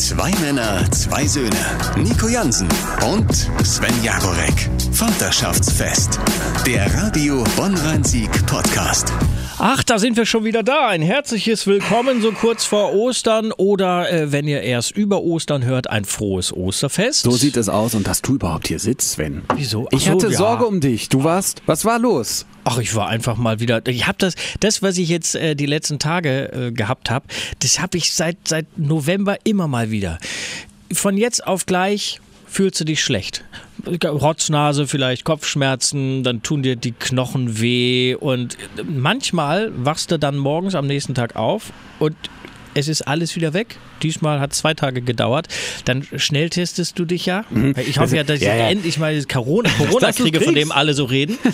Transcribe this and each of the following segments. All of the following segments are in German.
Zwei Männer, zwei Söhne. Nico Jansen und Sven Jagorek. Vaterschaftsfest. Der Radio Bonn-Rhein-Sieg Podcast. Ach, da sind wir schon wieder da. Ein herzliches Willkommen so kurz vor Ostern oder äh, wenn ihr erst über Ostern hört, ein frohes Osterfest. So sieht es aus und dass du überhaupt hier sitzt, Sven. Wieso? Ach Ich so, hatte ja. Sorge um dich. Du warst, was war los? Ach, ich war einfach mal wieder. Ich habe das, das, was ich jetzt äh, die letzten Tage äh, gehabt habe, das habe ich seit seit November immer mal wieder. Von jetzt auf gleich fühlst du dich schlecht. Rotznase, vielleicht Kopfschmerzen, dann tun dir die Knochen weh und manchmal wachst du dann morgens am nächsten Tag auf und es ist alles wieder weg. Diesmal hat zwei Tage gedauert. Dann schnelltestest du dich ja. Ich hoffe ja, dass ich Ja, ja. endlich mal Corona, Corona kriege, von dem alle so reden.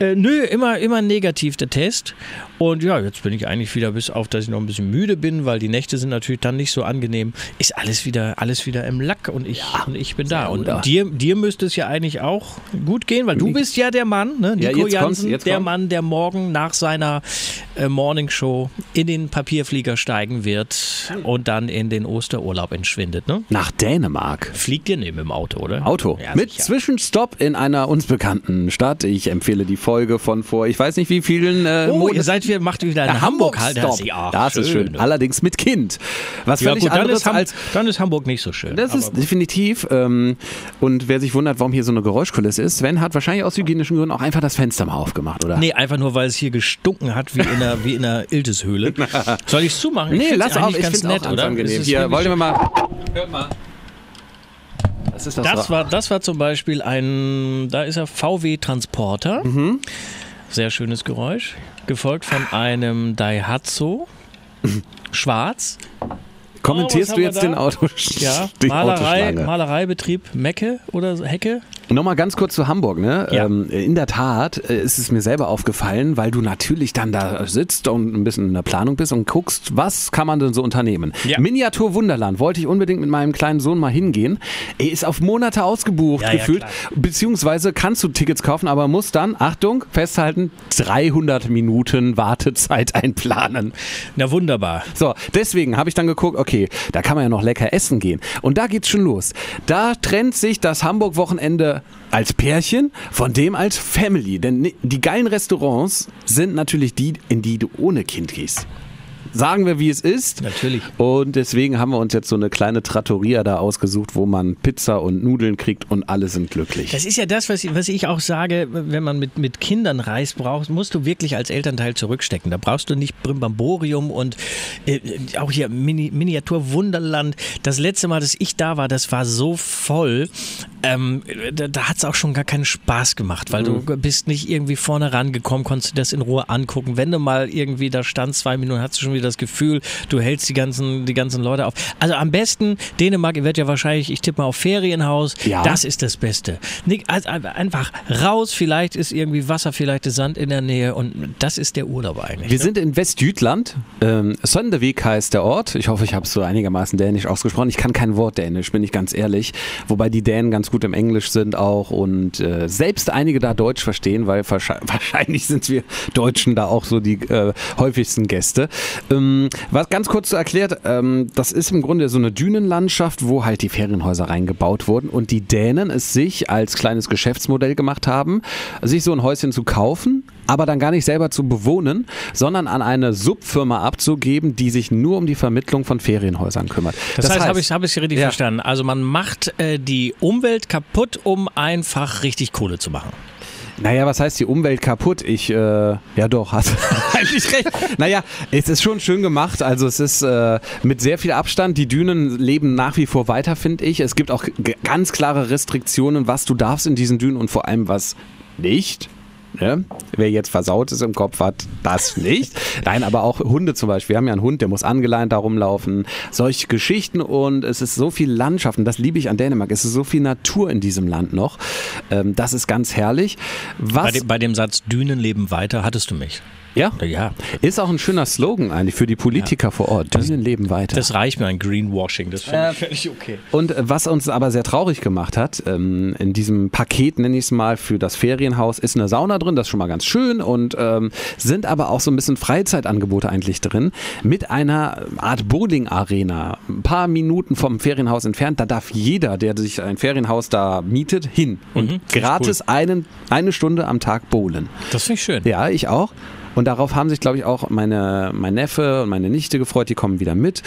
Äh, nö, immer, immer negativ der Test. Und ja, jetzt bin ich eigentlich wieder, bis auf, dass ich noch ein bisschen müde bin, weil die Nächte sind natürlich dann nicht so angenehm, ist alles wieder, alles wieder im Lack und ich, und ich bin da. Und, dir, dir müsste es ja eigentlich auch gut gehen, weil du bist ja der Mann, ne? Ja, Nico kommt's, Jansen, der komm. Mann, der morgen nach seiner äh, Morningshow in den Papierflieger steigen wird und dann in den Osterurlaub entschwindet. Ne? Nach Dänemark. Fliegt ihr neben im Auto, oder? Auto. Ja, Mit sicher. Zwischenstopp in einer uns bekannten Stadt. Ich empfehle die Folge von vor, ich weiß nicht wie vielen äh, Oh, Monaten. ihr seid wieder, macht wieder einen Der Hamburg halt. Stop. Ja, das ist schön. ne? Allerdings mit Kind. Was Ja, völlig gut, dann anderes ist, als dann ist Hamburg nicht so schön. Das ist definitiv. Ähm, und wer sich wundert, warum hier so eine Geräuschkulisse ist, Sven hat wahrscheinlich aus hygienischen Gründen auch einfach das Fenster mal aufgemacht, oder? Nee, einfach nur, weil es hier gestunken hat, wie in einer, wie in einer Ilteshöhle. Soll ich es zumachen? Ich Nee, find's lass auf, ich finde es nett, auch oder? Ganz angenehm. Es ist Hier, wollen wir mal. Hört mal. Das ist das, Das war, das war zum Beispiel ein, da ist er VW Transporter. Mhm. Sehr schönes Geräusch. Gefolgt von einem Daihatsu. Schwarz. Kommentierst Oh, du jetzt den? Auto Ja, Malerei? Malereibetrieb Mecke oder Hecke. Nochmal ganz kurz zu Hamburg, ne? Ja. Ähm, in der Tat äh, ist es mir selber aufgefallen, weil du natürlich dann da sitzt und ein bisschen in der Planung bist und guckst, was kann man denn so unternehmen. Ja. Miniatur Wunderland wollte ich unbedingt mit meinem kleinen Sohn mal hingehen. Er ist auf Monate ausgebucht Ja, ja, gefühlt, klar. beziehungsweise kannst du Tickets kaufen, aber musst dann, Achtung, festhalten, 300 Minuten Wartezeit einplanen. Na wunderbar. So, deswegen habe ich dann geguckt, okay, da kann man ja noch lecker essen gehen. Und da geht's schon los. Da trennt sich das Hamburg-Wochenende als Pärchen von dem als Family. Denn die geilen Restaurants sind natürlich die, in die du ohne Kind gehst. Sagen wir, wie es ist. Natürlich. Und deswegen haben wir uns jetzt so eine kleine Trattoria da ausgesucht, wo man Pizza und Nudeln kriegt und alle sind glücklich. Das ist ja das, was ich, was ich auch sage, wenn man mit, mit Kindern reist, brauchst, musst du wirklich als Elternteil zurückstecken. Da brauchst du nicht Brimbamborium und äh, auch hier Mini, Miniatur Wunderland. Das letzte Mal, dass ich da war, das war so voll. Ähm, da da hat es auch schon gar keinen Spaß gemacht, weil du bist nicht irgendwie vorne rangekommen, konntest dir das in Ruhe angucken. Wenn du mal irgendwie da stand, zwei Minuten, hast du schon wieder das Gefühl, du hältst die ganzen, die ganzen Leute auf. Also am besten, Dänemark, ihr werdet ja wahrscheinlich, ich tippe mal auf Ferienhaus, Ja. das ist das Beste. Nicht, also einfach raus, vielleicht ist irgendwie Wasser, vielleicht ist Sand in der Nähe und das ist der Urlaub eigentlich. Wir ne? sind in Westjütland. Ähm, Sonderweg heißt der Ort. Ich hoffe, ich habe es so einigermaßen dänisch ausgesprochen. Ich kann kein Wort dänisch, bin ich ganz ehrlich. Wobei die Dänen ganz gut im Englisch sind auch und äh, selbst einige da Deutsch verstehen, weil wahrscheinlich, wahrscheinlich sind wir Deutschen da auch so die äh, häufigsten Gäste. Ähm, was ganz kurz erklärt, ähm, das ist im Grunde so eine Dünenlandschaft, wo halt die Ferienhäuser reingebaut wurden und die Dänen es sich als kleines Geschäftsmodell gemacht haben, sich so ein Häuschen zu kaufen, aber dann gar nicht selber zu bewohnen, sondern an eine Subfirma abzugeben, die sich nur um die Vermittlung von Ferienhäusern kümmert. Das, heißt, habe ich habe ich richtig Ja. verstanden. Also man macht äh, die Umwelt kaputt, um einfach richtig Kohle zu machen. Naja, was heißt die Umwelt kaputt? Ich, äh, ja doch, hast eigentlich recht. Naja, es ist schon schön gemacht. Also es ist äh, mit sehr viel Abstand. Die Dünen leben nach wie vor weiter, finde ich. Es gibt auch ganz klare Restriktionen, was du darfst in diesen Dünen und vor allem was nicht. Ne? Wer jetzt Versautes im Kopf hat, das nicht. Nein, aber auch Hunde zum Beispiel. Wir haben ja einen Hund, der muss angeleint da rumlaufen. Solche Geschichten und es ist so viel Landschaft und das liebe ich an Dänemark. Es ist so viel Natur in diesem Land noch. Ähm, das ist ganz herrlich. Bei Was dem, bei dem Satz Dünen leben weiter hattest du mich. Ja? Ja. Ist auch ein schöner Slogan eigentlich für die Politiker vor Ort. Dienen leben weiter. Das reicht mir ein Greenwashing. Das finde ich völlig okay. Und äh, was uns aber sehr traurig gemacht hat, ähm, in diesem Paket, nenne ich es mal, für das Ferienhaus, ist eine Sauna drin, das ist schon mal ganz schön und ähm, sind aber auch so ein bisschen Freizeitangebote eigentlich drin, mit einer Art Bowling-Arena, ein paar Minuten vom Ferienhaus entfernt. Da darf jeder, der sich ein Ferienhaus da mietet, hin und Mhm, gratis einen, eine Stunde am Tag bowlen. Das finde ich schön. Ja, ich auch. Und darauf haben sich, glaube ich, auch meine, mein Neffe und meine Nichte gefreut, die kommen wieder mit.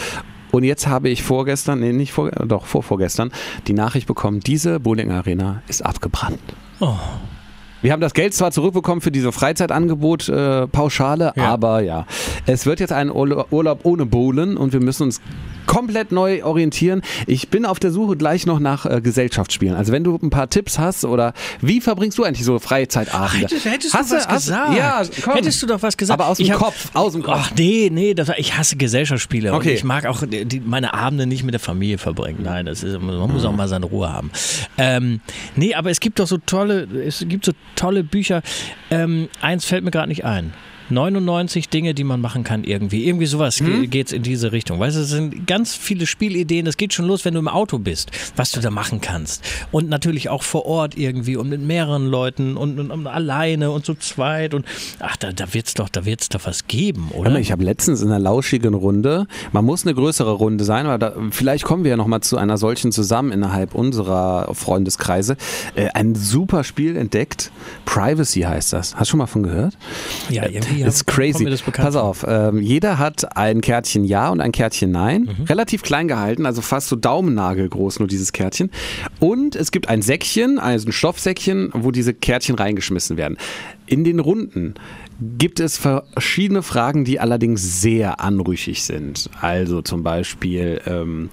Und jetzt habe ich vorgestern, nee, nicht vor, doch vor vorgestern, die Nachricht bekommen, diese Bowling Arena ist abgebrannt. Oh. Wir haben das Geld zwar zurückbekommen für diese Freizeitangebot äh, Pauschale, Ja. aber ja, es wird jetzt ein Urla- Urlaub ohne Bowlen und wir müssen uns komplett neu orientieren. Ich bin auf der Suche gleich noch nach äh, Gesellschaftsspielen. Also wenn du ein paar Tipps hast oder wie verbringst du eigentlich so Freizeitabende? Hättest, hättest Hast du was hast- gesagt? Ja, komm. Hättest du doch was gesagt? Aber aus dem hab- Kopf, aus dem Kopf. Ach nee, nee, das, ich hasse Gesellschaftsspiele. Okay. Ich mag auch die, die, meine Abende nicht mit der Familie verbringen. Nein, das ist, man muss auch mal seine Ruhe haben. Ähm, nee, aber es gibt doch so tolle, es gibt so tolle Bücher. Ähm, eins fällt mir gerade nicht ein. 99 Dinge, die man machen kann irgendwie. Irgendwie sowas geht es in diese Richtung. Weißt du, es sind ganz viele Spielideen. Das geht schon los, wenn du im Auto bist, was du da machen kannst. Und natürlich auch vor Ort irgendwie und mit mehreren Leuten und, und, und alleine und zu zweit. Und ach, da, da wird es doch, da wird's doch was geben, oder? Ich habe letztens in einer lauschigen Runde, man muss eine größere Runde sein, weil da, vielleicht kommen wir ja nochmal zu einer solchen zusammen innerhalb unserer Freundeskreise, äh, ein super Spiel entdeckt. Privacy heißt das. Hast du schon mal von gehört? ja, irgendwie Das ist crazy. mir das Pass auf, ähm, jeder hat ein Kärtchen Ja und ein Kärtchen Nein. Mhm. Relativ klein gehalten, also fast so Daumennagel groß nur dieses Kärtchen. Und es gibt ein Säckchen, also ein Stoffsäckchen, wo diese Kärtchen reingeschmissen werden. In den Runden gibt es verschiedene Fragen, die allerdings sehr anrüchig sind. Also zum Beispiel, ähm,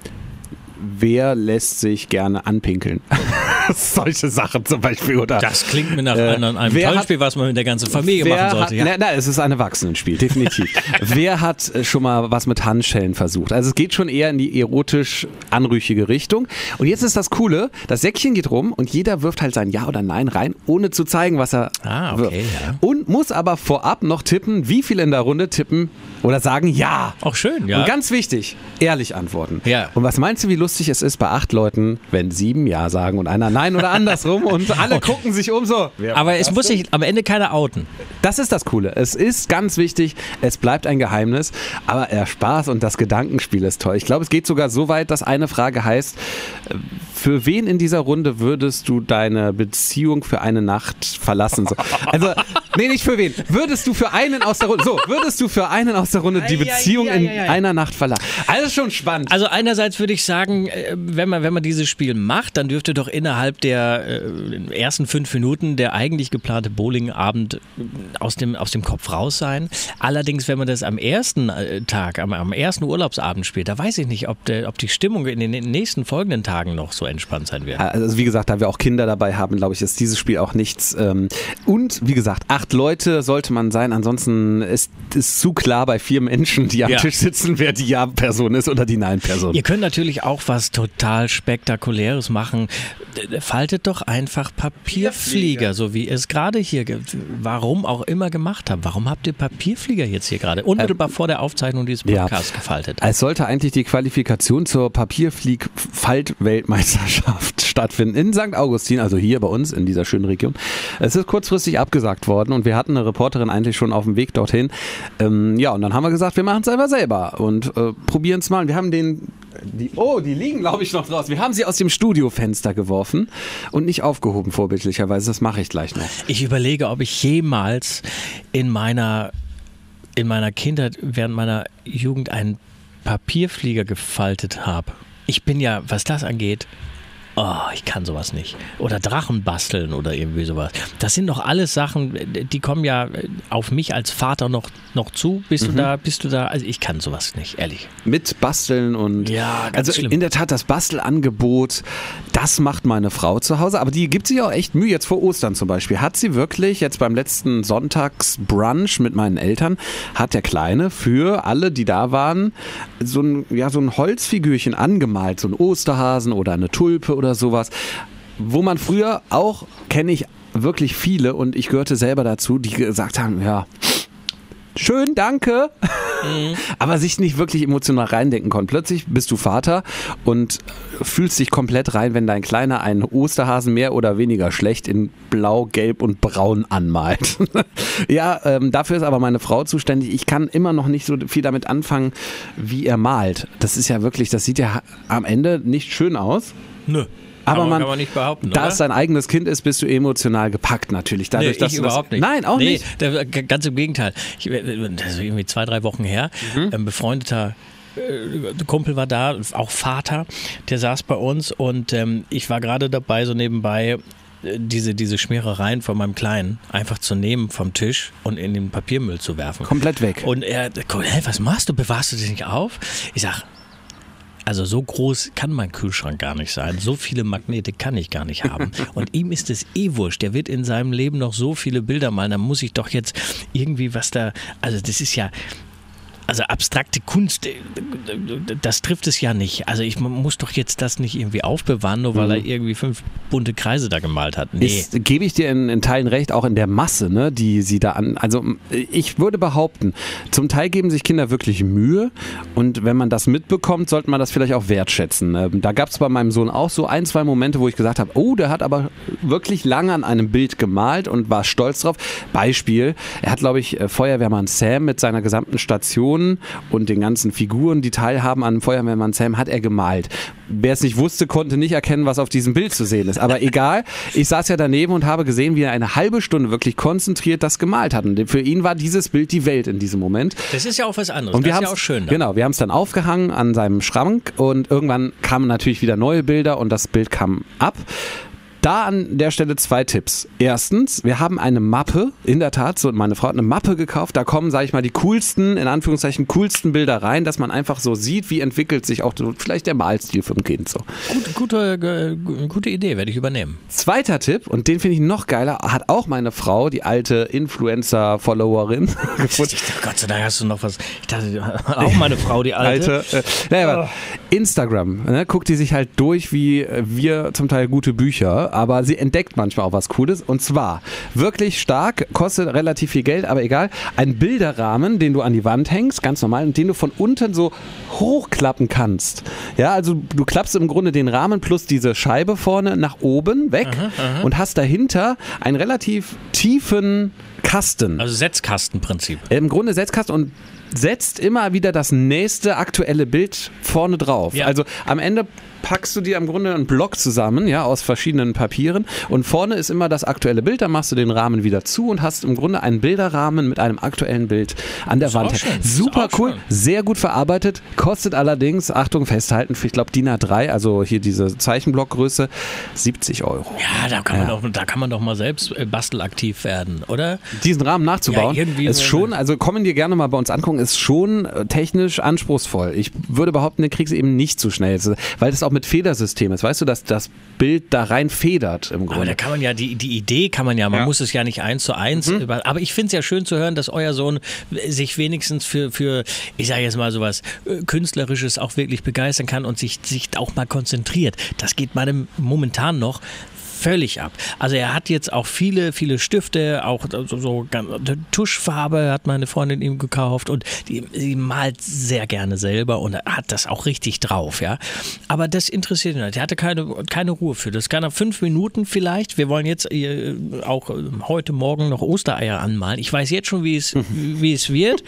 wer lässt sich gerne anpinkeln? Solche Sachen zum Beispiel. Oder Das klingt mir nach Äh, einem, einem tollen Spiel, was man mit der ganzen Familie Wer machen sollte. Hat, ja. nein, nein, es ist ein Erwachsenenspiel, definitiv. Wer hat äh, schon mal was mit Handschellen versucht? Also es geht schon eher in die erotisch anrüchige Richtung. Und jetzt ist das Coole, das Säckchen geht rum und jeder wirft halt sein Ja oder Nein rein, ohne zu zeigen, was er Ah, okay, wirft. ja. Und muss aber vorab noch tippen, wie viele in der Runde tippen oder sagen Ja. Auch schön, ja. Und ganz wichtig, ehrlich antworten. Ja. Und was meinst du, wie lustig es ist bei acht Leuten, wenn sieben Ja sagen und einer Nein oder andersrum und alle gucken sich um so. Aber es muss sich am Ende keiner outen. Das ist das Coole. Es ist ganz wichtig, es bleibt ein Geheimnis, aber der Spaß und das Gedankenspiel ist toll. Ich glaube, es geht sogar so weit, dass eine Frage heißt, äh, für wen in dieser Runde würdest du deine Beziehung für eine Nacht verlassen? So. Also, nee, nicht für wen. Würdest du für einen aus der Runde, so, würdest du für einen aus der Runde die Beziehung in ei, ei. einer Nacht verlassen? Also schon spannend. Also einerseits würde ich sagen, äh, wenn man, wenn man dieses Spiel macht, dann dürfte doch innerhalb der äh, ersten fünf Minuten der eigentlich geplante Bowlingabend äh, aus dem, aus dem Kopf raus sein. Allerdings, wenn man das am ersten äh, Tag, am, am ersten Urlaubsabend spielt, da weiß ich nicht, ob, der, ob die Stimmung in den nächsten folgenden Tagen noch so entspannt sein wird. Also wie gesagt, da wir auch Kinder dabei haben, glaube ich, ist dieses Spiel auch nichts. Ähm, und wie gesagt, acht Leute sollte man sein. Ansonsten ist es zu klar bei vier Menschen, die am Ja. Tisch sitzen, wer die Ja-Person ist oder die Nein-Person. Ihr könnt natürlich auch was total Spektakuläres machen. Faltet doch einfach Papierflieger, so wie ihr es gerade hier, warum auch immer gemacht habt. Warum habt ihr Papierflieger jetzt hier gerade unmittelbar vor der Aufzeichnung dieses ja. Podcasts gefaltet? Es sollte eigentlich die Qualifikation zur Papierflieg-Falt-Weltmeisterschaft stattfinden in St. Augustin, also hier bei uns in dieser schönen Region. Es ist kurzfristig abgesagt worden und wir hatten eine Reporterin eigentlich schon auf dem Weg dorthin. Ähm, ja, und dann haben wir gesagt, wir machen es einfach selber und äh, probieren es mal. Wir haben den, die, oh, die liegen glaube ich noch draußen. Wir haben sie aus dem Studiofenster geworfen und nicht aufgehoben vorbildlicherweise. Das mache ich gleich noch. Ich überlege, ob ich jemals in meiner, in meiner Kindheit, während meiner Jugend einen Papierflieger gefaltet habe. Ich bin ja, was das angeht, oh, ich kann sowas nicht. Oder Drachen basteln oder irgendwie sowas. Das sind doch alles Sachen, die kommen ja auf mich als Vater noch, noch zu. Bist du da, bist du da? Also ich kann sowas nicht, ehrlich. mit Basteln und Ja, ganz also schlimm. in der Tat das Bastelangebot, das macht meine Frau zu Hause, aber die gibt sich auch echt Mühe. Jetzt vor Ostern zum Beispiel hat sie wirklich jetzt beim letzten Sonntagsbrunch mit meinen Eltern hat der Kleine für alle, die da waren, so ein ja so ein Holzfigürchen angemalt, so ein Osterhasen oder eine Tulpe oder sowas, wo man früher auch kenne ich wirklich viele und ich gehörte selber dazu, die gesagt haben, ja schön, danke. Mhm. Aber sich nicht wirklich emotional reindenken konnte. Plötzlich bist du Vater und fühlst dich komplett rein, wenn dein Kleiner einen Osterhasen mehr oder weniger schlecht in Blau, Gelb und Braun anmalt. ja, ähm, dafür ist aber meine Frau zuständig. Ich kann immer noch nicht so viel damit anfangen, wie er malt. Das ist ja wirklich, das sieht ja am Ende nicht schön aus. Nö. Aber, aber man, kann man nicht behaupten, da es dein eigenes Kind ist, bist du emotional gepackt natürlich. Dadurch, nee, dass ich überhaupt nicht. Nein, auch nee, nicht. Der, ganz im Gegenteil. Ich, das ist irgendwie zwei, drei Wochen her. Mhm. Ein befreundeter äh, Kumpel war da, auch Vater, der saß bei uns und ähm, ich war gerade dabei, so nebenbei äh, diese, diese Schmierereien von meinem Kleinen einfach zu nehmen vom Tisch und in den Papiermüll zu werfen. Komplett weg. Und er, hey, was machst du? Bewahrst du dich nicht auf? Ich sag, also so groß kann mein Kühlschrank gar nicht sein. So viele Magnete kann ich gar nicht haben. Und ihm ist es eh wurscht. Der wird in seinem Leben noch so viele Bilder malen. Da muss ich doch jetzt irgendwie was da. Also das ist ja, also abstrakte Kunst, äh, das trifft es ja nicht. Also ich muss doch jetzt das nicht irgendwie aufbewahren, nur weil mhm. er irgendwie fünf bunte Kreise da gemalt hat. Nee. Ist, gebe ich dir in, in, Teilen recht, auch in der Masse, ne, die sie da an. Also ich würde behaupten, zum Teil geben sich Kinder wirklich Mühe und wenn man das mitbekommt, sollte man das vielleicht auch wertschätzen. Ähm, da gab es bei meinem Sohn auch so ein, zwei Momente, wo ich gesagt habe, oh, der hat aber wirklich lange an einem Bild gemalt und war stolz drauf. Beispiel, er hat, glaube ich, äh, Feuerwehrmann Sam mit seiner gesamten Station Personen und den ganzen Figuren, die teilhaben an Feuerwehrmann Sam, hat er gemalt. Wer es nicht wusste, konnte nicht erkennen, was auf diesem Bild zu sehen ist. Aber egal, ich saß ja daneben und habe gesehen, wie er eine halbe Stunde wirklich konzentriert das gemalt hat. Und für ihn war dieses Bild die Welt in diesem Moment. Das ist ja auch was anderes. Und wir das ist ja auch schön. Dann. Genau, wir haben es dann aufgehangen an seinem Schrank und irgendwann kamen natürlich wieder neue Bilder und das Bild kam ab. Da an der Stelle zwei Tipps. Erstens, wir haben eine Mappe, in der Tat, so meine Frau hat eine Mappe gekauft, da kommen, sage ich mal, die coolsten, in Anführungszeichen, coolsten Bilder rein, dass man einfach so sieht, wie entwickelt sich auch vielleicht der Malstil vom Kind so. Gut, gute, gute Idee, werde ich übernehmen. Zweiter Tipp, und den finde ich noch geiler, hat auch meine Frau, die alte Influencer-Followerin, gefunden. Gott sei Dank hast du noch was. Ich dachte, auch meine Frau, die alte. alte äh, naja, oh. Instagram, ne, guckt die sich halt durch, wie wir zum Teil gute Bücher aber sie entdeckt manchmal auch was Cooles. Und zwar wirklich stark, kostet relativ viel Geld, aber egal. Ein Bilderrahmen, den du an die Wand hängst, ganz normal, und den du von unten so hochklappen kannst. Ja, also du klappst im Grunde den Rahmen plus diese Scheibe vorne nach oben weg aha, aha. und hast dahinter einen relativ tiefen Kasten. Also Setzkastenprinzip. Im Grunde Setzkasten und setzt immer wieder das nächste aktuelle Bild vorne drauf. Ja. Also am Ende packst du dir im Grunde einen Block zusammen, ja, aus verschiedenen Papieren und vorne ist immer das aktuelle Bild, dann machst du den Rahmen wieder zu und hast im Grunde einen Bilderrahmen mit einem aktuellen Bild an der Wand. Super cool, schön. sehr gut verarbeitet, kostet allerdings, Achtung, festhalten, für, ich glaube DIN A3, also hier diese Zeichenblockgröße, 70 Euro. Ja, da kann, ja. Man, doch, da kann man doch mal selbst äh, bastelaktiv werden, oder? Diesen Rahmen nachzubauen, ja, ist schon, also kommen dir gerne mal bei uns angucken, ist schon äh, technisch anspruchsvoll. Ich würde behaupten, den kriegst du eben nicht so schnell, weil das auch mit Federsystem ist. Weißt du, dass das Bild da rein federt im Grunde. Aber da kann man ja, die, die Idee kann man ja, man ja. muss es ja nicht eins zu eins. Mhm. Über, aber ich finde es ja schön zu hören, dass euer Sohn sich wenigstens für, für ich sage jetzt mal sowas, äh, Künstlerisches auch wirklich begeistern kann und sich, sich auch mal konzentriert. Das geht meinem momentan noch völlig ab. Also er hat jetzt auch viele, viele Stifte, auch so, so Tuschfarbe hat meine Freundin ihm gekauft und die, sie malt sehr gerne selber und hat das auch richtig drauf, ja. Aber das interessiert ihn nicht. Er hatte keine, keine Ruhe für. Das kann er fünf Minuten vielleicht. Wir wollen jetzt äh, auch äh, heute Morgen noch Ostereier anmalen. Ich weiß jetzt schon, wie es, wie es wird.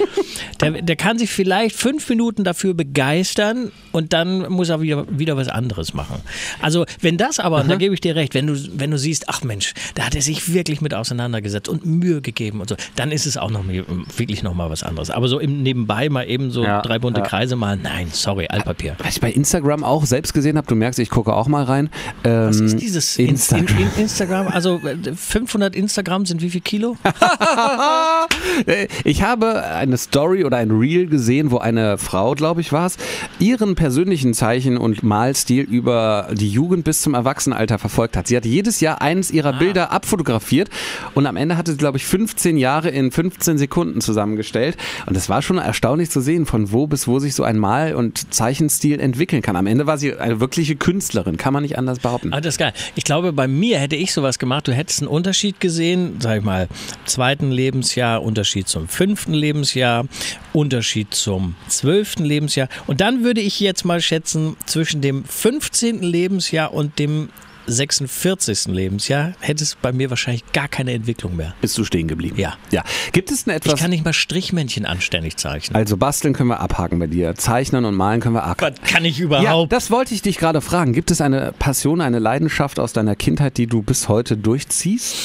Der, der kann sich vielleicht fünf Minuten dafür begeistern und dann muss er wieder, wieder was anderes machen. Also wenn das aber, da gebe ich dir recht, wenn du wenn du siehst, ach Mensch, da hat er sich wirklich mit auseinandergesetzt und Mühe gegeben und so, dann ist es auch noch wirklich noch mal was anderes. Aber so im Nebenbei mal eben so ja, drei bunte ja. Kreise mal, nein, sorry, Altpapier. Was ich bei Instagram auch selbst gesehen habe, du merkst, ich gucke auch mal rein. Ähm, was ist dieses Instagram? In, in, in Instagram? Also 500 Instagram sind wie viel Kilo? ich habe eine Story oder ein Reel gesehen, wo eine Frau, glaube ich, war es, ihren persönlichen Zeichen und Malstil über die Jugend bis zum Erwachsenenalter verfolgt hat. Sie hat jedes Jahr eines ihrer Ah. Bilder abfotografiert und am Ende hatte sie, glaube ich, 15 Jahre in 15 Sekunden zusammengestellt. Und das war schon erstaunlich zu sehen, von wo bis wo sich so ein Mal- und Zeichenstil entwickeln kann. Am Ende war sie eine wirkliche Künstlerin, kann man nicht anders behaupten. Ah, das ist geil. Ich glaube, bei mir hätte ich sowas gemacht. Du hättest einen Unterschied gesehen, sag ich mal, zweiten Lebensjahr, Unterschied zum fünften Lebensjahr, Unterschied zum zwölften Lebensjahr. Und dann würde ich jetzt mal schätzen, zwischen dem 15. Lebensjahr und dem 46. Lebensjahr hätte es bei mir wahrscheinlich gar keine Entwicklung mehr. Bist du stehen geblieben? Ja. ja. Gibt es denn Ich etwas? kann nicht mal Strichmännchen anständig zeichnen. Also basteln können wir abhaken bei dir. Zeichnen und malen können wir abhaken. Was kann ich Ja, überhaupt? das wollte ich dich gerade fragen. Gibt es eine Passion, eine Leidenschaft aus deiner Kindheit, die du bis heute durchziehst?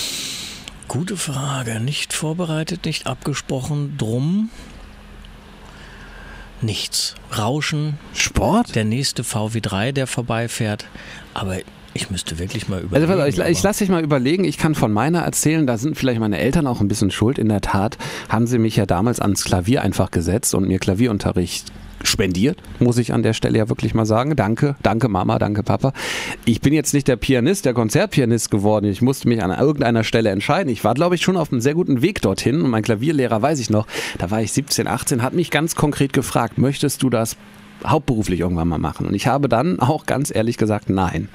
Gute Frage. Nicht vorbereitet, nicht abgesprochen. Drum nichts. Rauschen, Sport? der nächste VW3, der vorbeifährt. Aber ich müsste wirklich mal Also, überlegen. auf, ich, ich lasse dich mal überlegen. Ich kann von meiner erzählen. Da sind vielleicht meine Eltern auch ein bisschen schuld. In der Tat haben sie mich ja damals ans Klavier einfach gesetzt und mir Klavierunterricht spendiert, muss ich an der Stelle ja wirklich mal sagen. Danke, danke Mama, danke Papa. Ich bin jetzt nicht der Pianist, der Konzertpianist geworden. Ich musste mich an irgendeiner Stelle entscheiden. Ich war, glaube ich, schon auf einem sehr guten Weg dorthin. Und mein Klavierlehrer, weiß ich noch, da war ich 17, 18, hat mich ganz konkret gefragt, möchtest du das hauptberuflich irgendwann mal machen. Und ich habe dann auch ganz ehrlich gesagt, nein.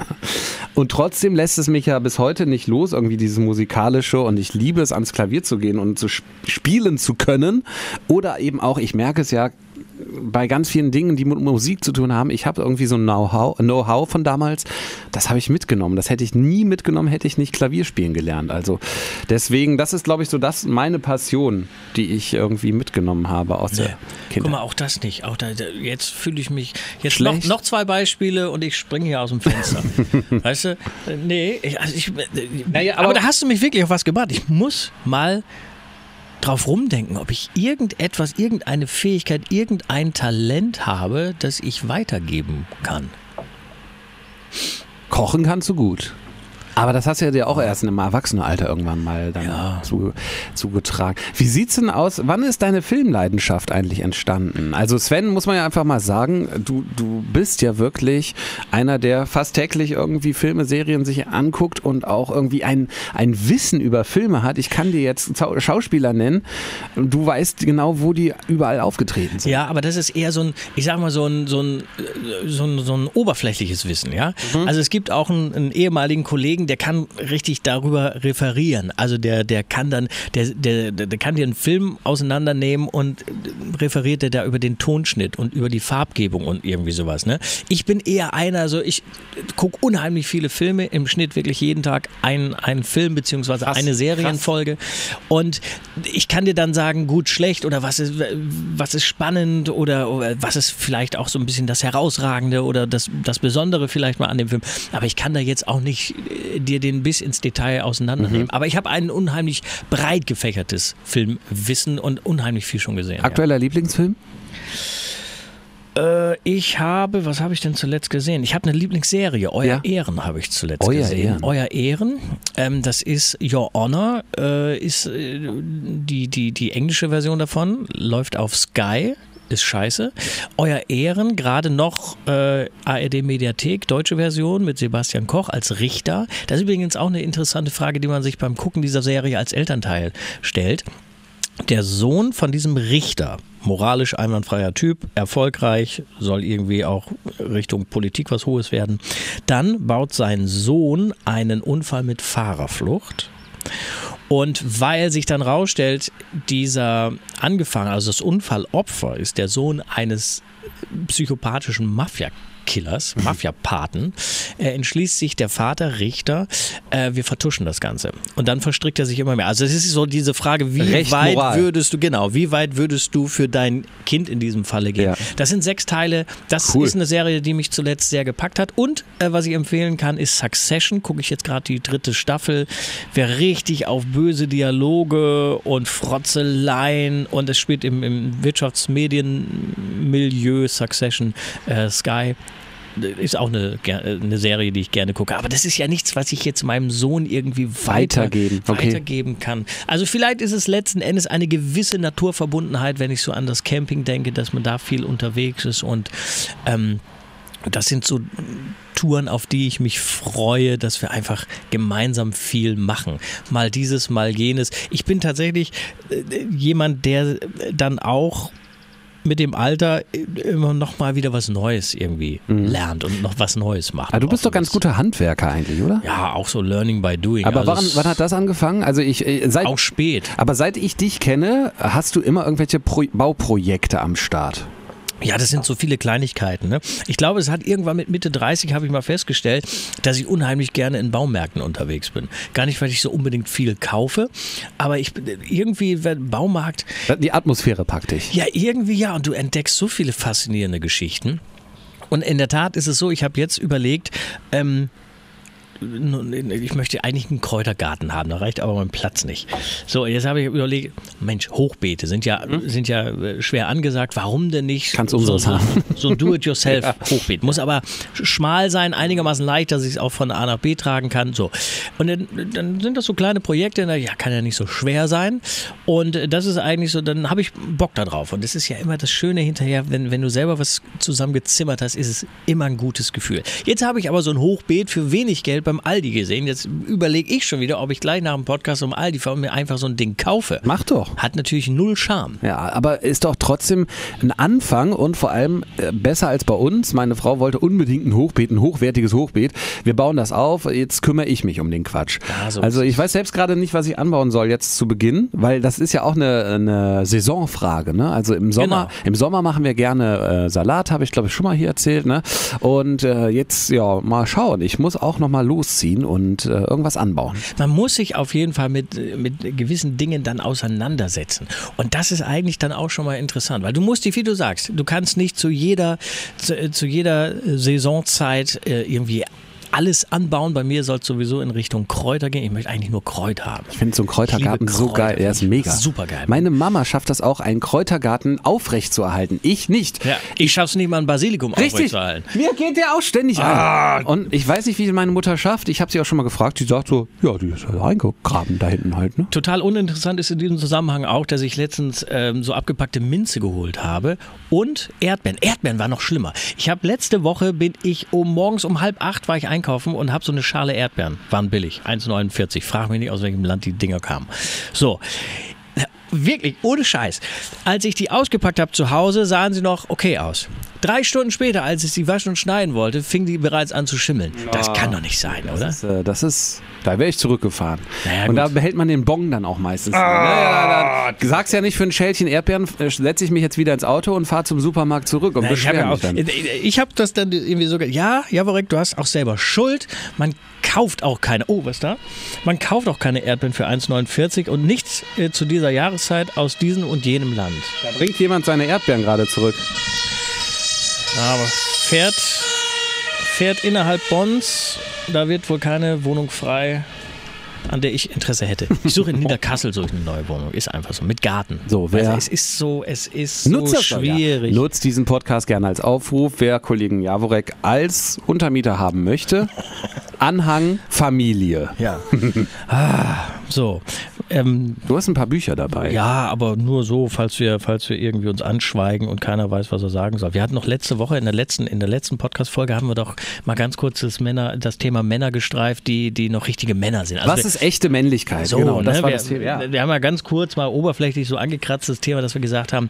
Und trotzdem lässt es mich ja bis heute nicht los, irgendwie dieses musikalische und ich liebe es, ans Klavier zu gehen und zu sp- spielen zu können. Oder eben auch, ich merke es ja bei ganz vielen Dingen, die mit Musik zu tun haben, ich habe irgendwie so ein Know-how Know von damals, das habe ich mitgenommen. Das hätte ich nie mitgenommen, hätte ich nicht Klavier spielen gelernt. Also deswegen, das ist, glaube ich, so das meine Passion, die ich irgendwie mitgenommen habe aus Nee. der Kindheit. Guck mal, auch das nicht. Auch da, jetzt fühle ich mich. Jetzt noch, noch zwei Beispiele und ich springe hier aus dem Fenster. weißt du? Äh, Nee, ich, also ich, äh, aber, aber- da hast du mich wirklich auf was gebracht. Ich muss mal drauf rumdenken, ob ich irgendetwas, irgendeine Fähigkeit, irgendein Talent habe, das ich weitergeben kann. Kochen kannst du gut. Aber das hast du ja dir auch erst im Erwachsenenalter irgendwann mal dann Ja. zu, zugetragen. Wie sieht's denn aus? Wann ist deine Filmleidenschaft eigentlich entstanden? Also Sven, muss man ja einfach mal sagen, du, du bist ja wirklich einer, der fast täglich irgendwie Filme, Serien sich anguckt und auch irgendwie ein, ein Wissen über Filme hat. Ich kann dir jetzt Schauspieler nennen. Du weißt genau, wo die überall aufgetreten sind. Ja, aber das ist eher so ein, ich sag mal, so ein, so ein, äh, so ein, so ein oberflächliches Wissen, ja. Also es gibt auch einen, einen ehemaligen Kollegen, der kann richtig darüber referieren. Also der, der kann dann, der, der, der kann dir einen Film auseinandernehmen und referiert der da über den Tonschnitt und über die Farbgebung und irgendwie sowas, ne? Ich bin eher einer, so ich gucke unheimlich viele Filme, im Schnitt wirklich jeden Tag einen, einen Film beziehungsweise Krass, eine Serienfolge und ich kann dir dann sagen, gut, schlecht oder was ist, was ist spannend oder, oder was ist vielleicht auch so ein bisschen das Herausragende oder das, das Besondere vielleicht mal an dem Film. Aber ich kann da jetzt auch nicht dir den bis ins Detail auseinandernehmen. Aber ich habe ein unheimlich breit gefächertes Filmwissen und unheimlich viel schon gesehen. Aktueller Lieblingsfilm? Ja. Äh, ich habe, was habe ich denn zuletzt gesehen? Ich habe eine Lieblingsserie, Euer Ja. Ehren habe ich zuletzt Euer gesehen. Ehren. Euer Ehren, ähm, das ist Your Honor, äh, ist äh, die, die, die englische Version davon, läuft auf Sky. Ist scheiße. Euer Ehren, gerade noch äh, ARD Mediathek, deutsche Version mit Sebastian Koch als Richter. Das ist übrigens auch eine interessante Frage, die man sich beim Gucken dieser Serie als Elternteil stellt. Der Sohn von diesem Richter, moralisch einwandfreier Typ, erfolgreich, soll irgendwie auch Richtung Politik was Hohes werden. Dann baut sein Sohn einen Unfall mit Fahrerflucht. Und weil sich dann rausstellt, dieser angefangen, also das Unfallopfer ist der Sohn eines psychopathischen Mafia-Killers, Mafia-Paten, äh, entschließt sich der Vater, Richter, äh, wir vertuschen das Ganze. Und dann verstrickt er sich immer mehr. Also es ist so diese Frage, wie Recht, weit Moral. würdest du, genau, wie weit würdest du für dein Kind in diesem Falle gehen? Ja. Das sind sechs Teile. Das Cool. ist eine Serie, die mich zuletzt sehr gepackt hat. Und äh, was ich empfehlen kann, ist Succession. Gucke ich jetzt gerade die dritte Staffel. Wer richtig auf böse Dialoge und Frotzeleien und es spielt im, im Wirtschaftsmedienmilieu Succession äh, Sky. Ist auch eine, eine Serie, die ich gerne gucke. Aber das ist ja nichts, was ich jetzt meinem Sohn irgendwie weiter, Weitergeben, okay. weitergeben kann. Also vielleicht ist es letzten Endes eine gewisse Naturverbundenheit, wenn ich so an das Camping denke, dass man da viel unterwegs ist und ähm, das sind so Touren, auf die ich mich freue, dass wir einfach gemeinsam viel machen. Mal dieses, mal jenes. Ich bin tatsächlich äh, jemand, der dann auch mit dem Alter immer noch mal wieder was Neues irgendwie lernt und noch was Neues macht. Mhm. Aber du bist doch ganz guter Handwerker eigentlich, oder? Ja, auch so Learning by Doing. Aber Also wann, wann hat das angefangen? Also ich äh, seit auch spät. aber seit ich dich kenne, hast du immer irgendwelche Pro Bauprojekte am Start. Ja, das sind so viele Kleinigkeiten. Ne? Ich glaube, es hat irgendwann mit Mitte 30 habe ich mal festgestellt, dass ich unheimlich gerne in Baumärkten unterwegs bin. Gar nicht, weil ich so unbedingt viel kaufe, aber ich bin irgendwie, wenn Baumarkt, Die Atmosphäre packt dich. ja, irgendwie ja, und du entdeckst so viele faszinierende Geschichten. Und in der Tat ist es so, ich habe jetzt überlegt, ähm, ich möchte eigentlich einen Kräutergarten haben, da reicht aber mein Platz nicht. So, jetzt habe ich überlegt, Mensch, Hochbeete sind ja, sind ja äh, schwer angesagt, warum denn nicht? Kannst so, unseres so, haben. so ein Do-it-yourself-Hochbeet. Muss aber schmal sein, einigermaßen leicht, dass ich es auch von A nach B tragen kann. So. Und dann, dann sind das so kleine Projekte, na ja, kann ja nicht so schwer sein. Und das ist eigentlich so, dann habe ich Bock da drauf. Und das ist ja immer das Schöne hinterher, wenn, wenn du selber was zusammengezimmert hast, ist es immer ein gutes Gefühl. Jetzt habe ich aber so ein Hochbeet für wenig Geld beim Aldi gesehen. Jetzt überlege ich schon wieder, ob ich gleich nach dem Podcast um Aldi fahre und mir einfach so ein Ding kaufe. Mach doch. Hat natürlich null Charme. Ja, aber ist doch trotzdem ein Anfang und vor allem äh, besser als bei uns. Meine Frau wollte unbedingt ein Hochbeet, ein hochwertiges Hochbeet. Wir bauen das auf, jetzt kümmere ich mich um den Quatsch. Ja, so also ich weiß selbst gerade nicht, was ich anbauen soll jetzt zu Beginn, weil das ist ja auch eine, eine Saisonfrage. Ne? Also im Sommer, Genau. im Sommer machen wir gerne äh, Salat, habe ich glaube ich schon mal hier erzählt. Ne? Und äh, jetzt ja mal schauen. Ich muss auch noch mal losziehen und äh, irgendwas anbauen. Man muss sich auf jeden Fall mit, mit gewissen Dingen dann auseinandersetzen. Und das ist eigentlich dann auch schon mal interessant, weil du musst die, wie du sagst, du kannst nicht zu jeder, zu, zu jeder Saisonzeit äh, irgendwie alles anbauen. Bei mir soll es sowieso in Richtung Kräuter gehen. Ich möchte eigentlich nur Kräuter haben. Ich finde so einen Kräutergarten so Kräuter, geil. Er ist mega. super geil. Meine Mama schafft das auch, einen Kräutergarten aufrecht zu erhalten. Ich nicht. Ja, ich schaff's nicht mal ein Basilikum Richtig. aufrechtzuerhalten. Mir geht der auch ständig Ah. an. Und ich weiß nicht, wie meine Mutter schafft. Ich habe sie auch schon mal gefragt. Die sagt so, ja, die ist halt eingegraben da hinten halt. Ne? Total uninteressant ist in diesem Zusammenhang auch, dass ich letztens ähm, so abgepackte Minze geholt habe und Erdbeeren. Erdbeeren war noch schlimmer. Ich habe letzte Woche bin ich um morgens um halb acht war ich einkaufen und habe so eine Schale Erdbeeren. Waren billig, 1,49. Frag mich nicht, aus welchem Land die Dinger kamen. So. Wirklich, ohne Scheiß. Als ich die ausgepackt habe zu Hause, sahen sie noch okay aus. Drei Stunden später, als ich sie waschen und schneiden wollte, fing die bereits an zu schimmeln. Das kann doch nicht sein, oder? Das, äh, das ist, da wäre ich zurückgefahren. Naja, und da behält man den Bon dann auch meistens. Naja, dann sag's ja nicht für ein Schälchen Erdbeeren, äh, setze ich mich jetzt wieder ins Auto und fahre zum Supermarkt zurück und Na, ich habe beschwere ja mich auch, dann. ich habe das dann irgendwie so, ge- ja, Jaworek, du hast auch selber Schuld. Man kauft auch keine, oh, was da? Man kauft auch keine Erdbeeren für 1,49 und nichts äh, zu dieser Jahreszeit aus diesem und jenem Land. Da bringt jemand seine Erdbeeren gerade zurück. Aber fährt, fährt innerhalb Bonns, da wird wohl keine Wohnung frei, an der ich Interesse hätte. Ich suche in Niederkassel so eine neue Wohnung, ist einfach so, mit Garten. So, wer- also es ist so, es ist so schwierig. Ja. Nutzt diesen Podcast gerne als Aufruf, wer Kollegen Jaworek als Untermieter haben möchte. Anhang Familie. Ja. ah, so. Ähm, Du hast ein paar Bücher dabei. ja, aber nur so, falls wir, falls wir irgendwie uns anschweigen und keiner weiß, was er sagen soll. Wir hatten noch letzte Woche in der letzten, in der letzten Podcast-Folge haben wir doch mal ganz kurz das Männer, das Thema Männer gestreift, die, die noch richtige Männer sind. Also Was ist echte Männlichkeit? so, genau, das ne, war wir, das Thema. Ja. wir haben ja ganz kurz mal oberflächlich so angekratzt das Thema, dass wir gesagt haben,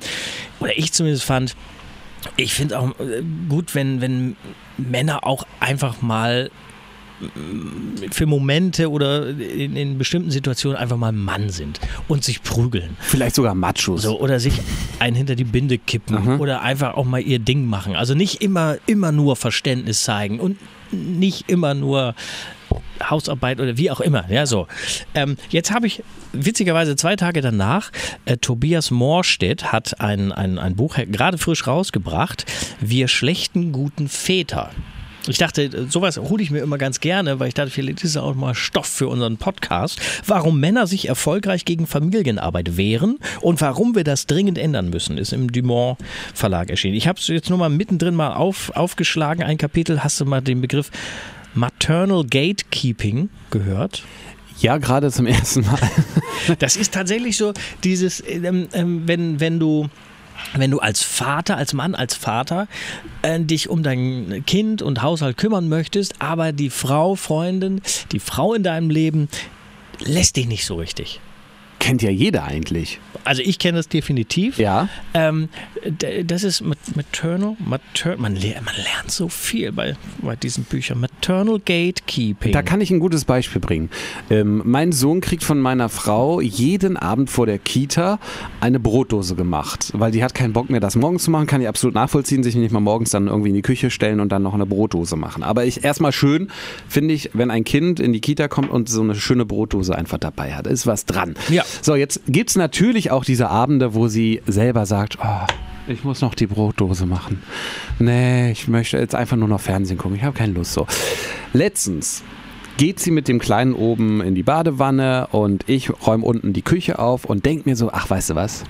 oder ich zumindest fand, ich finde auch äh, gut, wenn, wenn Männer auch einfach mal für Momente oder in, in bestimmten Situationen einfach mal Mann sind und sich prügeln. Vielleicht sogar Machos. So, oder sich einen hinter die Binde kippen oder einfach auch mal ihr Ding machen. Also nicht immer, immer nur Verständnis zeigen und nicht immer nur Hausarbeit oder wie auch immer. Ja, so. Ähm, jetzt habe ich witzigerweise zwei Tage danach, äh, Tobias Morstedt hat ein, ein, ein Buch gerade frisch rausgebracht, Wir schlechten guten Väter. Ich dachte, sowas hole ich mir immer ganz gerne, weil ich dachte, vielleicht ist es auch mal Stoff für unseren Podcast. Warum Männer sich erfolgreich gegen Familienarbeit wehren und warum wir das dringend ändern müssen, ist im Dumont Verlag erschienen. Ich habe es jetzt nur mal mittendrin mal auf, aufgeschlagen, ein Kapitel. Hast du mal den Begriff Maternal Gatekeeping gehört? Ja, gerade zum ersten Mal. Das ist tatsächlich so, dieses, ähm, ähm, wenn, wenn du wenn du als Vater, als Mann, als Vater äh, dich um dein Kind und Haushalt kümmern möchtest, aber die Frau, Freundin, die Frau in deinem Leben lässt dich nicht so richtig. Kennt ja jeder eigentlich. Also ich kenne das definitiv. Ja. Ähm, das ist mat- Maternal, Mater, man, le man lernt so viel bei, bei diesen Büchern. Maternal Gatekeeping. Da kann ich ein gutes Beispiel bringen. Ähm, mein Sohn kriegt von meiner Frau jeden Abend vor der Kita eine Brotdose gemacht, weil die hat keinen Bock mehr, das morgens zu machen. Kann ich absolut nachvollziehen, sich nicht mal morgens dann irgendwie in die Küche stellen und dann noch eine Brotdose machen. Aber ich erstmal schön finde ich, wenn ein Kind in die Kita kommt und so eine schöne Brotdose einfach dabei hat, ist was dran. Ja. So, jetzt gibt es natürlich auch diese Abende, wo sie selber sagt, oh, ich muss noch die Brotdose machen. Nee, ich möchte jetzt einfach nur noch Fernsehen gucken. Ich habe keine Lust so. Letztens geht sie mit dem Kleinen oben in die Badewanne und ich räume unten die Küche auf und denke mir so, ach, weißt du was?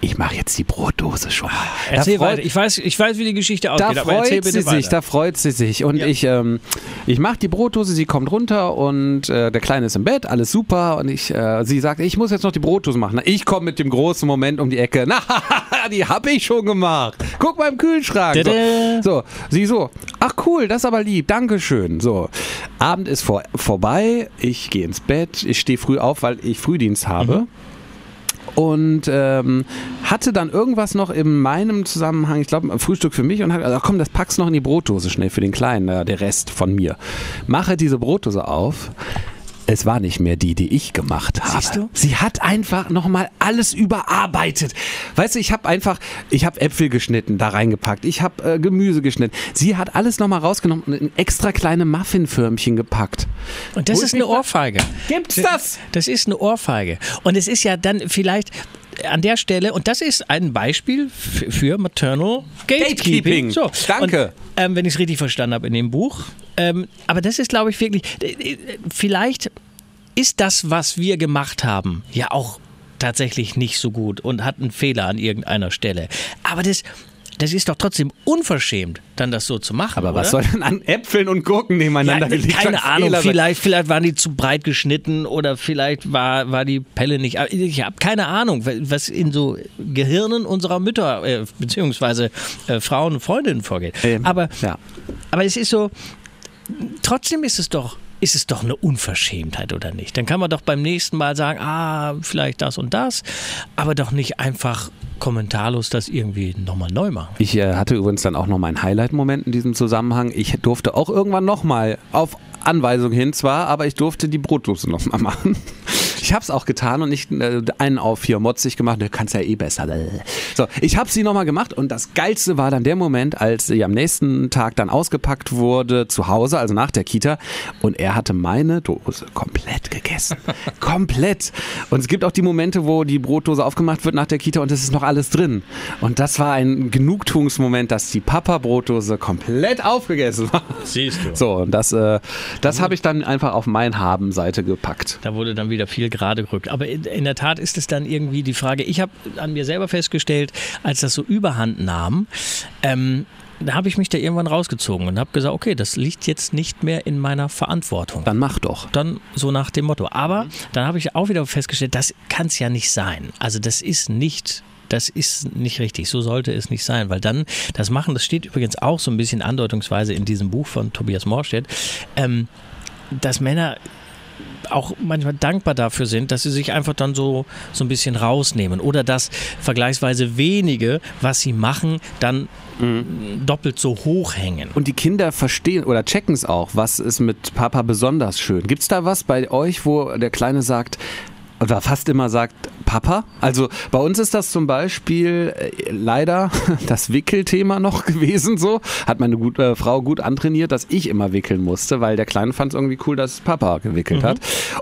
Ich mache jetzt die Brotdose schon. Da Erzähl freut- weiter. Ich weiß, ich weiß, wie die Geschichte da ausgeht, erzähl freut sie weiter. sich, da freut sie sich. Und Ja. ich, ähm, ich mache die Brotdose, sie kommt runter und äh, der Kleine ist im Bett, alles super. Und ich, äh, sie sagt, ich muss jetzt noch die Brotdose machen. Ich komme mit dem großen Moment um die Ecke. Na, die habe ich schon gemacht. Guck mal im Kühlschrank. So, so, sie so, ach cool, das ist aber lieb, Dankeschön. So, Abend ist vor, vorbei, ich gehe ins Bett, ich stehe früh auf, weil ich Frühdienst habe. Und ähm, hatte dann irgendwas noch in meinem Zusammenhang, ich glaube, Frühstück für mich und habe gesagt, komm, das packst noch in die Brotdose schnell für den Kleinen, der Rest von mir. Mache diese Brotdose auf. Es war nicht mehr die, die ich gemacht habe. Siehst du? Sie hat einfach nochmal alles überarbeitet. Weißt du, ich habe einfach, ich habe Äpfel geschnitten, da reingepackt. Ich habe äh, Gemüse geschnitten. Sie hat alles nochmal rausgenommen und in extra kleine Muffinförmchen gepackt. Und das Wo ist eine Ohrfeige. Gibt's das? Das ist eine Ohrfeige. Und es ist ja dann vielleicht an der Stelle, und das ist ein Beispiel für Maternal Gatekeeping. Gatekeeping. Danke. Und, ähm, wenn ich es richtig verstanden habe in dem Buch. Ähm, aber das ist, glaube ich, wirklich, vielleicht ist das, was wir gemacht haben, ja auch tatsächlich nicht so gut und hat einen Fehler an irgendeiner Stelle. Aber das, das ist doch trotzdem unverschämt, dann das so zu machen. Aber was oder? soll denn an Äpfeln und Gurken nebeneinander Ja, gelegt keine Ahnung, Fehler vielleicht, vielleicht waren die zu breit geschnitten oder vielleicht war, war die Pelle nicht. Ich habe keine Ahnung, was in so Gehirnen unserer Mütter äh, beziehungsweise äh, Frauen und Freundinnen vorgeht. Ähm, aber, ja. aber es ist so, trotzdem ist es doch. Ist es doch eine Unverschämtheit oder nicht? Dann kann man doch beim nächsten Mal sagen, ah, vielleicht das und das, aber doch nicht einfach kommentarlos das irgendwie nochmal neu machen. Ich äh, hatte übrigens dann auch noch meinen Highlight-Moment in diesem Zusammenhang. Ich durfte auch irgendwann nochmal auf Anweisung hin zwar, aber ich durfte die Brotdose nochmal machen. Ich habe es auch getan und nicht äh, einen auf hier motzig gemacht. Du kannst ja eh besser. So, ich habe sie nochmal gemacht und das Geilste war dann der Moment, als sie am nächsten Tag dann ausgepackt wurde zu Hause, also nach der Kita, und er hatte meine Dose komplett gegessen. komplett. Und es gibt auch die Momente, wo die Brotdose aufgemacht wird nach der Kita und es ist noch alles drin. Und das war ein Genugtuungsmoment, dass die Papa-Brotdose komplett aufgegessen war. Siehst du. So, und das, äh, das habe ich dann einfach auf mein Haben-Seite gepackt. Da wurde dann wieder viel gerade gerückt. Aber in, in der Tat ist es dann irgendwie die Frage, ich habe an mir selber festgestellt, als das so überhand nahm, ähm, da habe ich mich da irgendwann rausgezogen und habe gesagt, okay, das liegt jetzt nicht mehr in meiner Verantwortung. Dann mach doch. Dann so nach dem Motto. Aber dann habe ich auch wieder festgestellt, das kann es ja nicht sein. Also das ist nicht das ist nicht richtig. So sollte es nicht sein, weil dann das machen, das steht übrigens auch so ein bisschen andeutungsweise in diesem Buch von Tobias Morstedt, ähm, dass Männer auch manchmal dankbar dafür sind, dass sie sich einfach dann so, so ein bisschen rausnehmen oder dass vergleichsweise wenige, was sie machen, dann doppelt so hoch hängen. Und die Kinder verstehen oder checken es auch, was ist mit Papa besonders schön. Gibt es da was bei euch, wo der Kleine sagt, oder fast immer sagt, Papa? Also bei uns ist das zum Beispiel äh, leider das Wickelthema noch gewesen so. Hat meine gut, äh, Frau gut antrainiert, dass ich immer wickeln musste, weil der Kleine fand es irgendwie cool, dass Papa gewickelt hat.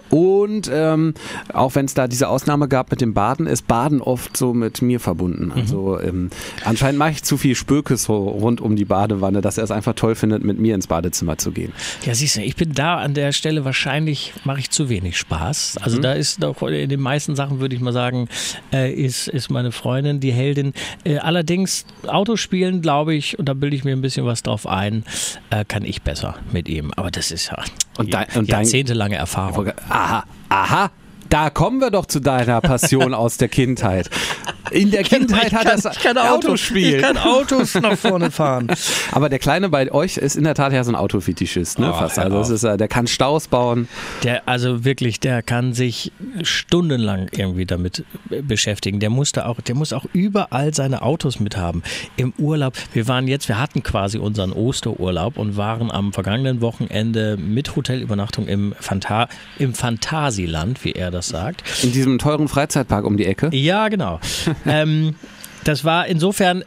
Und ähm, auch wenn es da diese Ausnahme gab mit dem Baden, ist Baden oft so mit mir verbunden. Also ähm, anscheinend mache ich zu viel Spökes so rund um die Badewanne, dass er es einfach toll findet, mit mir ins Badezimmer zu gehen. Ja, siehst du, ich bin da an der Stelle wahrscheinlich, mache ich zu wenig Spaß. Also da ist doch in den meisten Sachen, würde ich mal sagen, äh, ist, ist meine Freundin die Heldin. Äh, allerdings Autospielen, glaube ich, und da bilde ich mir ein bisschen was drauf ein, äh, kann ich besser mit ihm. Aber das ist ja Und dein- und dein- jahrzehntelange Erfahrung. Aha, aha, da kommen wir doch zu deiner Passion aus der Kindheit. In der Kindheit ich hat kann, das ich kann Autos, Autospiel. Ich kann Autos nach vorne fahren. Aber der Kleine bei euch ist in der Tat ja so ein Autofetischist, ne? Oh, Fast. Also das ist, der kann Staus bauen. Der, also wirklich, der kann sich stundenlang irgendwie damit beschäftigen. Der musste auch, der muss auch überall seine Autos mithaben. Im Urlaub. Wir waren jetzt, wir hatten quasi unseren Osterurlaub und waren am vergangenen Wochenende mit Hotelübernachtung im, Phanta im Fantasieland, wie er das sagt. In diesem teuren Freizeitpark um die Ecke. Ja, genau. ähm, das war insofern.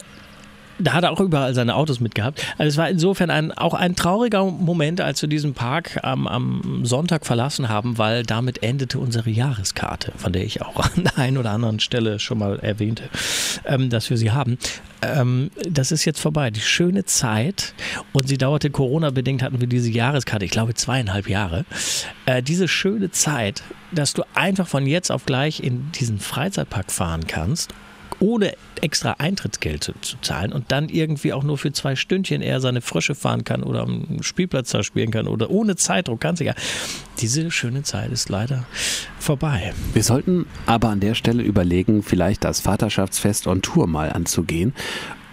Da hat er auch überall seine Autos mitgehabt. Also es war insofern ein, auch ein trauriger Moment, als wir diesen Park am, am Sonntag verlassen haben, weil damit endete unsere Jahreskarte, von der ich auch an der einen oder anderen Stelle schon mal erwähnte, ähm, dass wir sie haben. Ähm, das ist jetzt vorbei. Die schöne Zeit und sie dauerte Corona-bedingt, hatten wir diese Jahreskarte, ich glaube zweieinhalb Jahre. Äh, diese schöne Zeit, dass du einfach von jetzt auf gleich in diesen Freizeitpark fahren kannst ohne extra Eintrittsgeld zu, zu zahlen und dann irgendwie auch nur für zwei Stündchen eher seine Frösche fahren kann oder am Spielplatz da spielen kann oder ohne Zeitdruck, ganz egal. Diese schöne Zeit ist leider vorbei. Wir sollten aber an der Stelle überlegen, vielleicht das Vaterschaftsfest on Tour mal anzugehen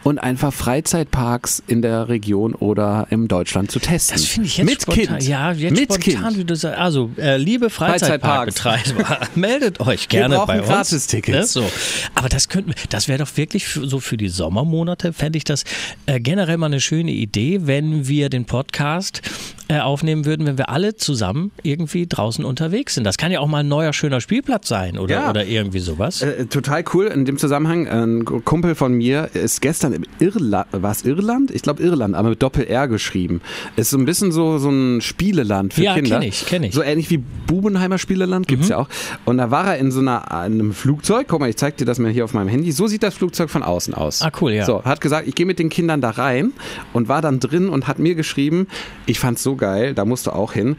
und einfach Freizeitparks in der Region oder im Deutschland zu testen. Das finde ich jetzt Mit spontan. Kind. Ja, jetzt Mit spontan, Kind. wie du sagst. Also, äh, liebe Freizeitparkbetreiber, meldet euch gerne brauchen bei uns. Gratistickets. Ne? So. Aber das könnten, wir- das wäre doch wirklich für, so für die Sommermonate, fände ich das äh, generell mal eine schöne Idee, wenn wir den Podcast äh, aufnehmen würden, wenn wir alle zusammen irgendwie draußen unterwegs sind. Das kann ja auch mal ein neuer, schöner Spielplatz sein oder, Ja. oder irgendwie sowas. Äh, total cool. In dem Zusammenhang, ein Kumpel von mir ist gestern im Irland, war es Irland? Ich glaube Irland, aber mit Doppel-R geschrieben. Ist so ein bisschen so, so ein Spieleland für Ja, Kinder. kenn ich, kenn ich. So ähnlich wie Bubenheimer Spieleland gibt's ja auch. Und da war er in so einer, einem Flugzeug. Guck mal, ich zeig dir das mal hier auf meinem Handy. So sieht das Flugzeug von außen aus. Ah, cool, ja. So, hat gesagt, ich gehe mit den Kindern da rein und war dann drin und hat mir geschrieben, ich fand's so geil, da musst du auch hin.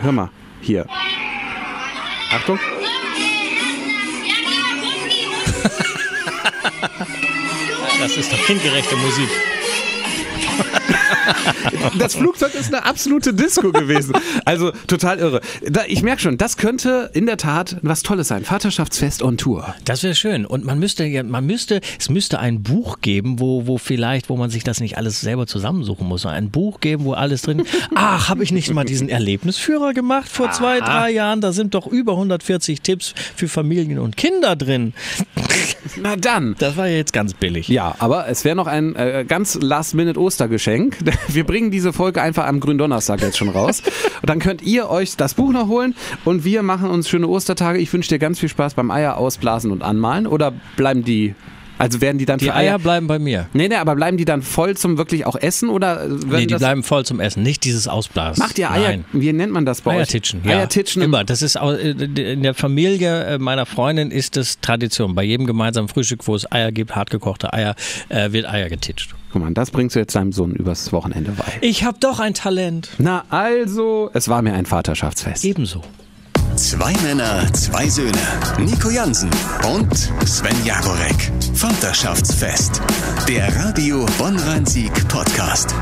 Hör mal, hier. Achtung. Das ist doch kindgerechte Musik. Das Flugzeug ist eine absolute Disco gewesen. Also total irre. Da, ich merke schon, das könnte in der Tat was Tolles sein. Vaterschaftsfest on Tour. Das wäre schön. Und man müsste ja, man müsste, es müsste ein Buch geben, wo, wo vielleicht, wo man sich das nicht alles selber zusammensuchen muss. Ein Buch geben, wo alles drin. Ach, habe ich nicht mal diesen Erlebnisführer gemacht vor zwei, drei Jahren? Da sind doch über 140 Tipps für Familien und Kinder drin. Na dann. Das war ja jetzt ganz billig. Ja, aber es wäre noch ein äh, ganz Last-Minute-Ostergeschenk. Wir bringen diese Folge einfach am Gründonnerstag jetzt schon raus. Und dann könnt ihr euch das Buch noch holen und wir machen uns schöne Ostertage. Ich wünsche dir ganz viel Spaß beim Eier ausblasen und anmalen. Oder bleiben die, also werden die dann Die für Eier bleiben bei mir. Nee, nee, aber bleiben die dann voll zum wirklich auch Essen oder äh, Nee, die bleiben voll zum Essen, nicht dieses Ausblasen. Macht ihr Eier? Nein. Wie nennt man das bei Eiertitschen, euch? ja. Eiertitschen. Immer. Das ist au- in der Familie äh, meiner Freundin ist das Tradition. Bei jedem gemeinsamen Frühstück, wo es Eier gibt, hartgekochte Eier, äh, wird Eier getitscht. Guck mal, das bringst du jetzt deinem Sohn übers Wochenende bei. Ich habe doch ein Talent. Na also, es war mir ein Vaterschaftsfest. Ebenso. Zwei Männer, zwei Söhne. Nico Jansen und Sven Jagorek. Vaterschaftsfest. Der Radio Bonn-Rhein-Sieg Podcast.